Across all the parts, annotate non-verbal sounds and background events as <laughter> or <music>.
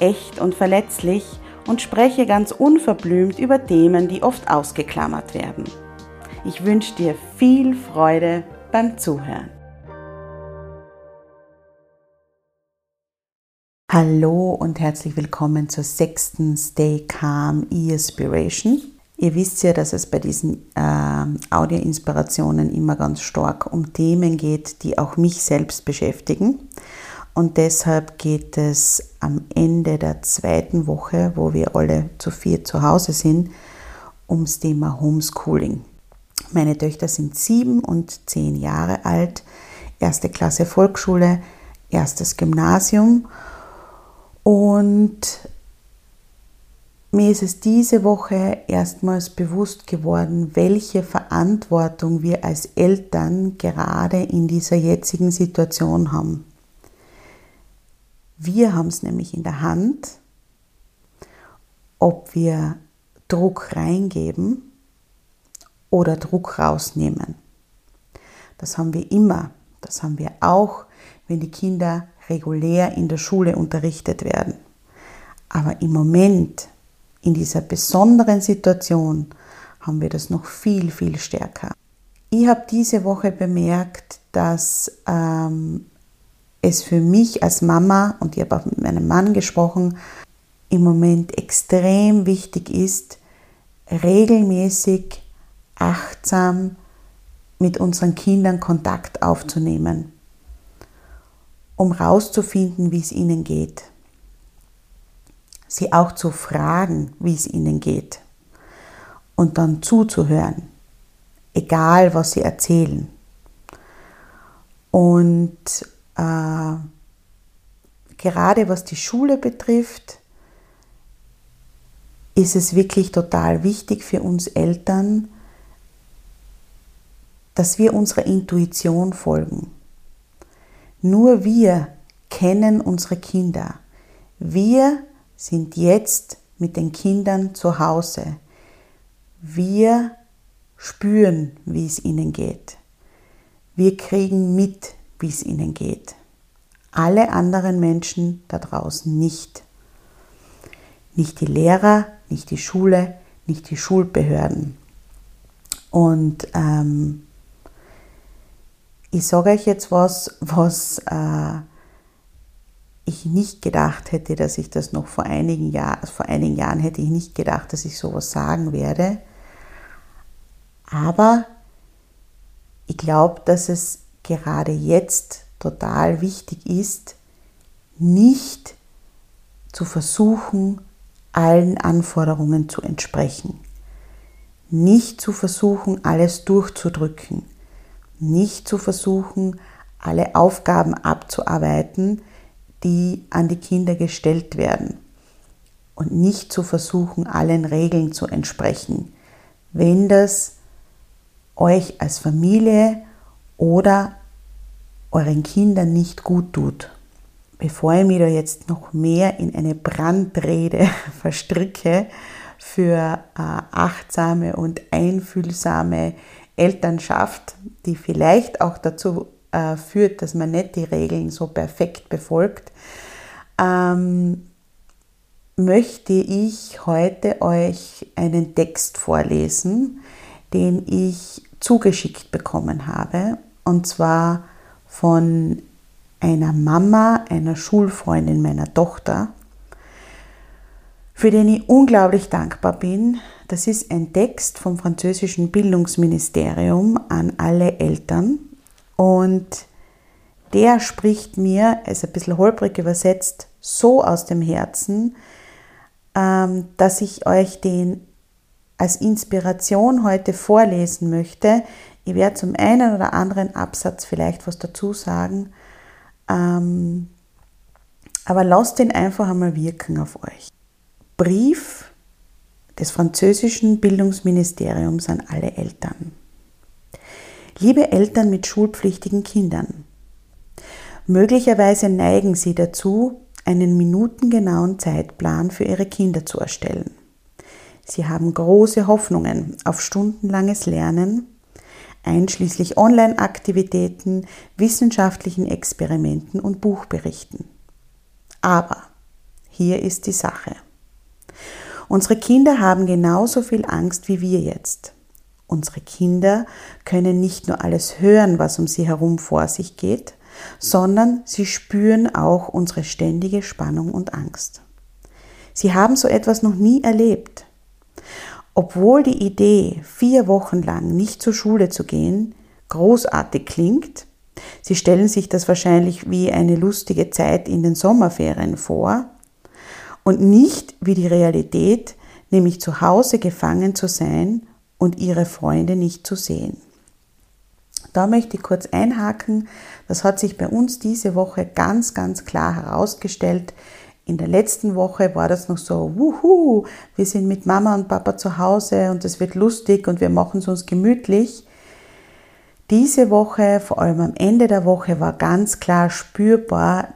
echt und verletzlich und spreche ganz unverblümt über Themen, die oft ausgeklammert werden. Ich wünsche dir viel Freude beim Zuhören. Hallo und herzlich willkommen zur sechsten Stay Calm E-Inspiration. Ihr wisst ja, dass es bei diesen äh, Audio-Inspirationen immer ganz stark um Themen geht, die auch mich selbst beschäftigen. Und deshalb geht es am Ende der zweiten Woche, wo wir alle zu vier zu Hause sind, ums Thema Homeschooling. Meine Töchter sind sieben und zehn Jahre alt, erste Klasse Volksschule, erstes Gymnasium. Und mir ist es diese Woche erstmals bewusst geworden, welche Verantwortung wir als Eltern gerade in dieser jetzigen Situation haben. Wir haben es nämlich in der Hand, ob wir Druck reingeben oder Druck rausnehmen. Das haben wir immer. Das haben wir auch, wenn die Kinder regulär in der Schule unterrichtet werden. Aber im Moment, in dieser besonderen Situation, haben wir das noch viel, viel stärker. Ich habe diese Woche bemerkt, dass ähm, es für mich als Mama, und ich habe auch mit meinem Mann gesprochen, im Moment extrem wichtig ist, regelmäßig achtsam mit unseren Kindern Kontakt aufzunehmen, um herauszufinden, wie es ihnen geht. Sie auch zu fragen, wie es ihnen geht und dann zuzuhören, egal was sie erzählen. Und äh, gerade was die Schule betrifft, ist es wirklich total wichtig für uns Eltern, dass wir unserer Intuition folgen. Nur wir kennen unsere Kinder. Wir sind jetzt mit den Kindern zu Hause. Wir spüren, wie es ihnen geht. Wir kriegen mit, wie es ihnen geht. Alle anderen Menschen da draußen nicht. Nicht die Lehrer, nicht die Schule, nicht die Schulbehörden. Und ähm, ich sage euch jetzt was, was äh, ich nicht gedacht hätte, dass ich das noch vor einigen Jahren, vor einigen Jahren hätte ich nicht gedacht, dass ich sowas sagen werde. Aber ich glaube, dass es gerade jetzt total wichtig ist, nicht zu versuchen, allen Anforderungen zu entsprechen. Nicht zu versuchen, alles durchzudrücken. Nicht zu versuchen, alle Aufgaben abzuarbeiten, die an die Kinder gestellt werden. Und nicht zu versuchen, allen Regeln zu entsprechen. Wenn das euch als Familie oder euren Kindern nicht gut tut. Bevor ich mich da jetzt noch mehr in eine Brandrede <laughs> verstricke für äh, achtsame und einfühlsame Elternschaft, die vielleicht auch dazu äh, führt, dass man nicht die Regeln so perfekt befolgt, ähm, möchte ich heute euch einen Text vorlesen, den ich zugeschickt bekommen habe. Und zwar von einer Mama, einer Schulfreundin meiner Tochter. für den ich unglaublich dankbar bin. Das ist ein Text vom französischen Bildungsministerium an alle Eltern und der spricht mir, ist ein bisschen holprig übersetzt, so aus dem Herzen, ähm, dass ich euch den als Inspiration heute vorlesen möchte. Ich werde zum einen oder anderen Absatz vielleicht was dazu sagen, ähm, aber lasst den einfach einmal wirken auf euch. Brief des französischen Bildungsministeriums an alle Eltern. Liebe Eltern mit schulpflichtigen Kindern, möglicherweise neigen Sie dazu, einen minutengenauen Zeitplan für Ihre Kinder zu erstellen. Sie haben große Hoffnungen auf stundenlanges Lernen, einschließlich Online-Aktivitäten, wissenschaftlichen Experimenten und Buchberichten. Aber hier ist die Sache. Unsere Kinder haben genauso viel Angst wie wir jetzt. Unsere Kinder können nicht nur alles hören, was um sie herum vor sich geht, sondern sie spüren auch unsere ständige Spannung und Angst. Sie haben so etwas noch nie erlebt. Obwohl die Idee, vier Wochen lang nicht zur Schule zu gehen, großartig klingt, Sie stellen sich das wahrscheinlich wie eine lustige Zeit in den Sommerferien vor und nicht wie die Realität, nämlich zu Hause gefangen zu sein und ihre Freunde nicht zu sehen. Da möchte ich kurz einhaken. Das hat sich bei uns diese Woche ganz, ganz klar herausgestellt. In der letzten Woche war das noch so, wuhu, wir sind mit Mama und Papa zu Hause und es wird lustig und wir machen es uns gemütlich. Diese Woche, vor allem am Ende der Woche, war ganz klar spürbar,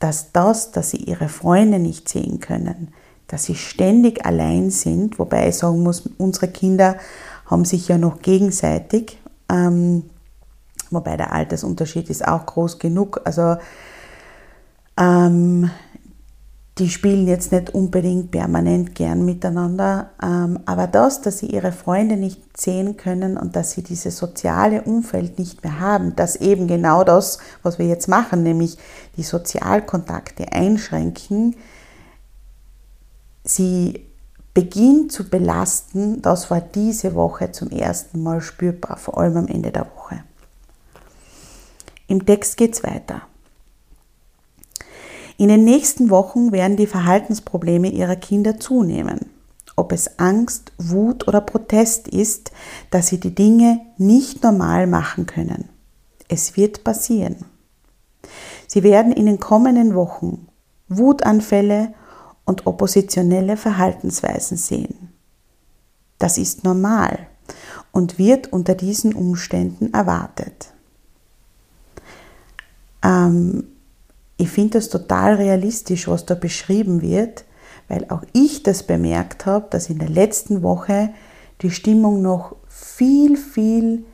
dass das, dass sie ihre Freunde nicht sehen können, dass sie ständig allein sind, wobei ich sagen muss, unsere Kinder haben sich ja noch gegenseitig, ähm, wobei der Altersunterschied ist auch groß genug. Also ähm, die spielen jetzt nicht unbedingt permanent gern miteinander, ähm, aber das, dass sie ihre Freunde nicht sehen können und dass sie dieses soziale Umfeld nicht mehr haben, dass eben genau das, was wir jetzt machen, nämlich die Sozialkontakte einschränken, sie beginnt zu belasten, das war diese Woche zum ersten Mal spürbar, vor allem am Ende der Woche. Im Text geht es weiter. In den nächsten Wochen werden die Verhaltensprobleme ihrer Kinder zunehmen. Ob es Angst, Wut oder Protest ist, dass sie die Dinge nicht normal machen können. Es wird passieren. Sie werden in den kommenden Wochen Wutanfälle und oppositionelle Verhaltensweisen sehen. Das ist normal und wird unter diesen Umständen erwartet. Ähm, ich finde das total realistisch, was da beschrieben wird, weil auch ich das bemerkt habe, dass in der letzten Woche die Stimmung noch viel, viel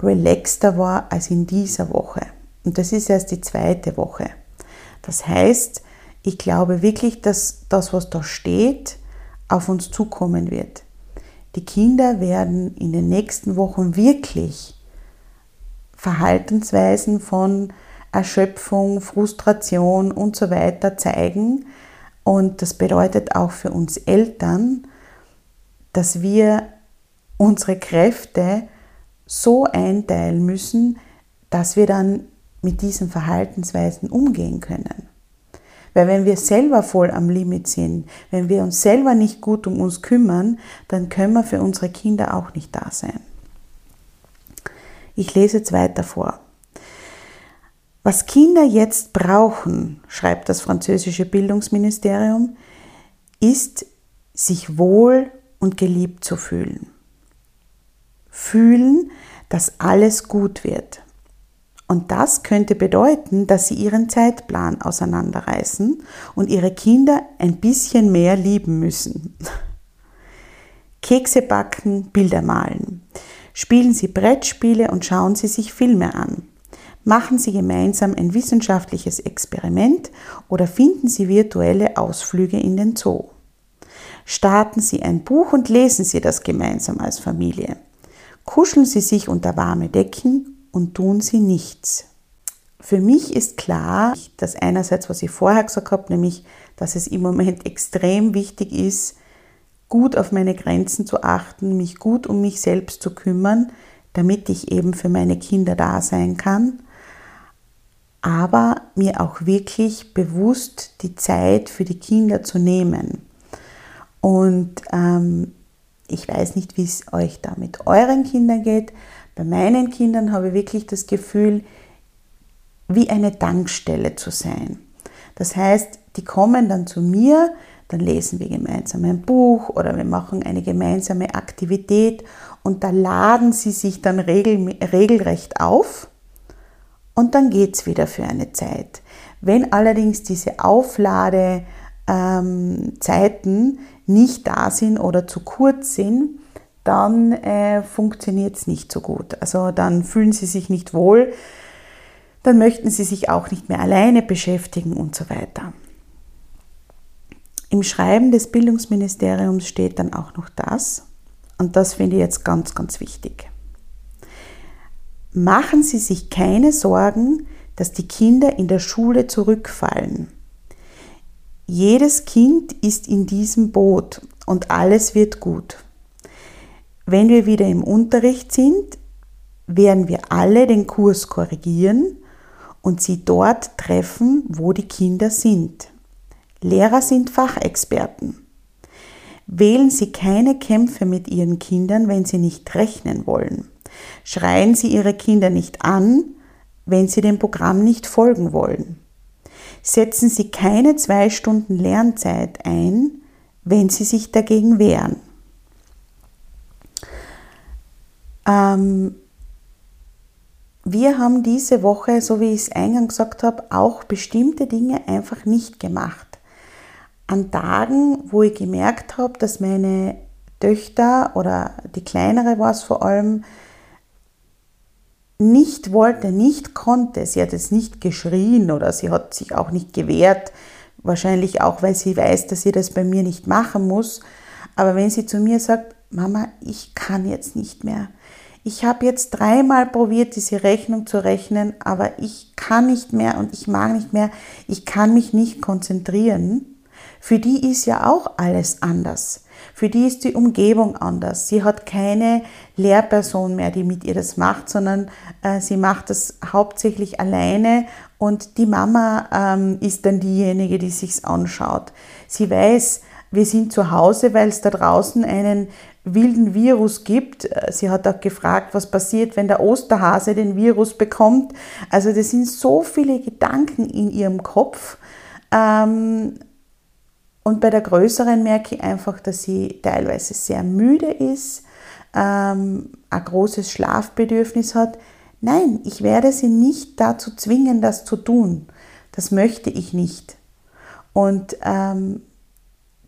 relaxter war als in dieser Woche. Und das ist erst die zweite Woche. Das heißt, ich glaube wirklich, dass das, was da steht, auf uns zukommen wird. Die Kinder werden in den nächsten Wochen wirklich Verhaltensweisen von Erschöpfung, Frustration und so weiter zeigen. Und das bedeutet auch für uns Eltern, dass wir unsere Kräfte so einteilen müssen, dass wir dann mit diesen Verhaltensweisen umgehen können. Weil wenn wir selber voll am Limit sind, wenn wir uns selber nicht gut um uns kümmern, dann können wir für unsere Kinder auch nicht da sein. Ich lese jetzt weiter vor. Was Kinder jetzt brauchen, schreibt das französische Bildungsministerium, ist, sich wohl und geliebt zu fühlen. Fühlen, dass alles gut wird. Und das könnte bedeuten, dass sie ihren Zeitplan auseinanderreißen und ihre Kinder ein bisschen mehr lieben müssen. Kekse backen, Bilder malen. Spielen Sie Brettspiele und schauen Sie sich Filme an. Machen Sie gemeinsam ein wissenschaftliches Experiment oder finden Sie virtuelle Ausflüge in den Zoo. Starten Sie ein Buch und lesen Sie das gemeinsam als Familie. Kuscheln Sie sich unter warme Decken und tun Sie nichts. für mich ist klar, dass einerseits, was ich vorher gesagt habe, nämlich, dass es im Moment <laughs> extrem wichtig ist, gut auf meine Grenzen zu achten, mich gut um mich selbst zu kümmern, damit ich eben für meine Kinder da sein kann, aber mir auch wirklich bewusst die Zeit für die Kinder zu nehmen. Und ähm, ich weiß nicht, wie es euch da mit euren Kindern geht. Bei meinen Kindern habe ich wirklich das Gefühl, wie eine Tankstelle zu sein. Das heißt, die kommen dann zu mir, dann lesen wir gemeinsam ein Buch oder wir machen eine gemeinsame Aktivität und da laden sie sich dann regel, regelrecht auf und dann geht es wieder für eine Zeit. Wenn allerdings diese Aufladezeiten ähm, nicht da sind oder zu kurz sind, dann äh, funktioniert es nicht so gut. Also dann fühlen sie sich nicht wohl, dann möchten sie sich auch nicht mehr alleine beschäftigen und so weiter. Im Schreiben des Bildungsministeriums steht dann auch noch das, und das finde ich jetzt ganz, ganz wichtig. Machen Sie sich keine Sorgen, dass die Kinder in der Schule zurückfallen. Jedes Kind ist in diesem Boot und alles wird gut. Wenn wir wieder im Unterricht sind, werden wir alle den Kurs korrigieren und sie dort treffen, wo die Kinder sind. Lehrer sind Fachexperten. Wählen Sie keine Kämpfe mit Ihren Kindern, wenn Sie nicht rechnen wollen. Schreien Sie Ihre Kinder nicht an, wenn sie dem Programm nicht folgen wollen. Setzen Sie keine zwei Stunden Lernzeit ein, wenn Sie sich dagegen wehren. Ähm, wir haben diese Woche, so wie ich es eingangs gesagt habe, auch bestimmte Dinge einfach nicht gemacht. An Tagen, wo ich gemerkt habe, dass meine Töchter oder die kleinere war es vor allem, nicht wollte, nicht konnte. Sie hat jetzt nicht geschrien oder sie hat sich auch nicht gewehrt, wahrscheinlich auch, weil sie weiß, dass sie das bei mir nicht machen muss. Aber wenn sie zu mir sagt, Mama, ich kann jetzt nicht mehr, ich habe jetzt dreimal probiert, diese Rechnung zu rechnen, aber ich kann nicht mehr und ich mag nicht mehr, ich kann mich nicht konzentrieren. Für die ist ja auch alles anders. Für die ist die Umgebung anders. Sie hat keine Lehrperson mehr, die mit ihr das macht, sondern äh, sie macht das hauptsächlich alleine und die Mama ähm, ist dann diejenige, die sich's anschaut. Sie weiß, wir sind zu Hause, weil es da draußen einen wilden Virus gibt. Sie hat auch gefragt, was passiert, wenn der Osterhase den Virus bekommt. Also das sind so viele Gedanken in ihrem Kopf. Ähm, und bei der größeren merke ich einfach, dass sie teilweise sehr müde ist, ähm, ein großes Schlafbedürfnis hat. Nein, ich werde sie nicht dazu zwingen, das zu tun. Das möchte ich nicht. Und ähm,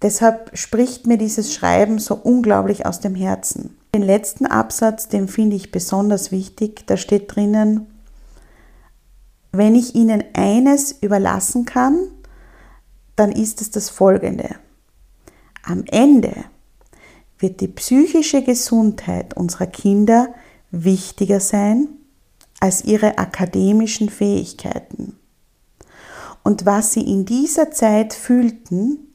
Deshalb spricht mir dieses Schreiben so unglaublich aus dem Herzen. Den letzten Absatz, den finde ich besonders wichtig. Da steht drinnen, wenn ich Ihnen eines überlassen kann, dann ist es das folgende. Am Ende wird die psychische Gesundheit unserer Kinder wichtiger sein als ihre akademischen Fähigkeiten. Und was sie in dieser Zeit fühlten,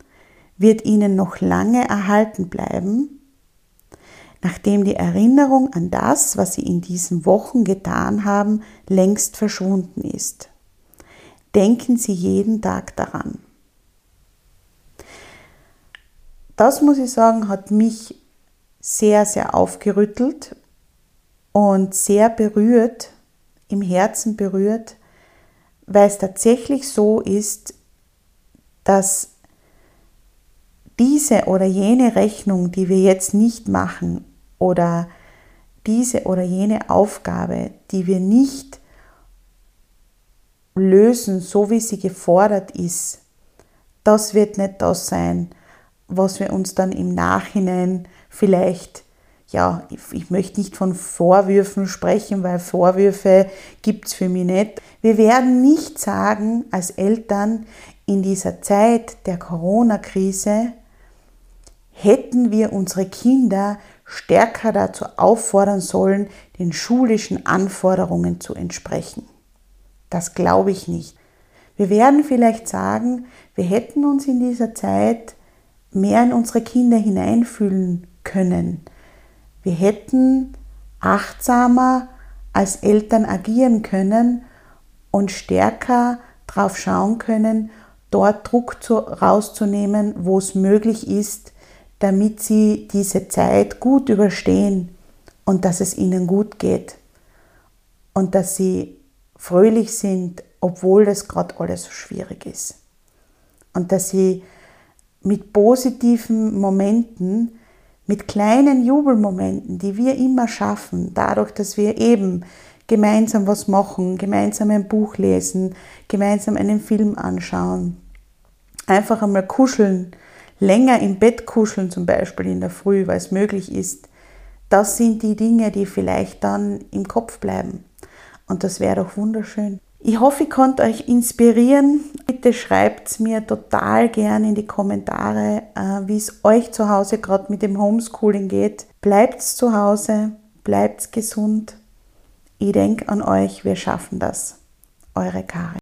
wird ihnen noch lange erhalten bleiben, nachdem die Erinnerung an das, was sie in diesen Wochen getan haben, längst verschwunden ist. Denken Sie jeden Tag daran. Das muss ich sagen, hat mich sehr, sehr aufgerüttelt und sehr berührt, im Herzen berührt, weil es tatsächlich so ist, dass diese oder jene Rechnung, die wir jetzt nicht machen oder diese oder jene Aufgabe, die wir nicht lösen, so wie sie gefordert ist, das wird nicht das sein, was wir uns dann im Nachhinein vielleicht, ja, ich, ich möchte nicht von Vorwürfen sprechen, weil Vorwürfe gibt es für mich nicht. Wir werden nicht sagen als Eltern in dieser Zeit der Corona-Krise, hätten wir unsere Kinder stärker dazu auffordern sollen, den schulischen Anforderungen zu entsprechen. Das glaube ich nicht. Wir werden vielleicht sagen, wir hätten uns in dieser Zeit mehr in unsere Kinder hineinfühlen können. Wir hätten achtsamer als Eltern agieren können und stärker darauf schauen können, dort Druck zu, rauszunehmen, wo es möglich ist, damit sie diese Zeit gut überstehen und dass es ihnen gut geht und dass sie fröhlich sind, obwohl das gerade alles so schwierig ist. Und dass sie mit positiven Momenten, mit kleinen Jubelmomenten, die wir immer schaffen, dadurch, dass wir eben gemeinsam was machen, gemeinsam ein Buch lesen, gemeinsam einen Film anschauen, einfach einmal kuscheln, länger im Bett kuscheln zum Beispiel in der Früh, weil es möglich ist. Das sind die Dinge, die vielleicht dann im Kopf bleiben. Und das wäre doch wunderschön. Ich hoffe, ich konnte euch inspirieren. Bitte schreibt mir total gern in die Kommentare, äh, wie es euch zu Hause gerade mit dem Homeschooling geht. Bleibt zu Hause, bleibt gesund. Ich denke an euch, wir schaffen das. Eure Karin.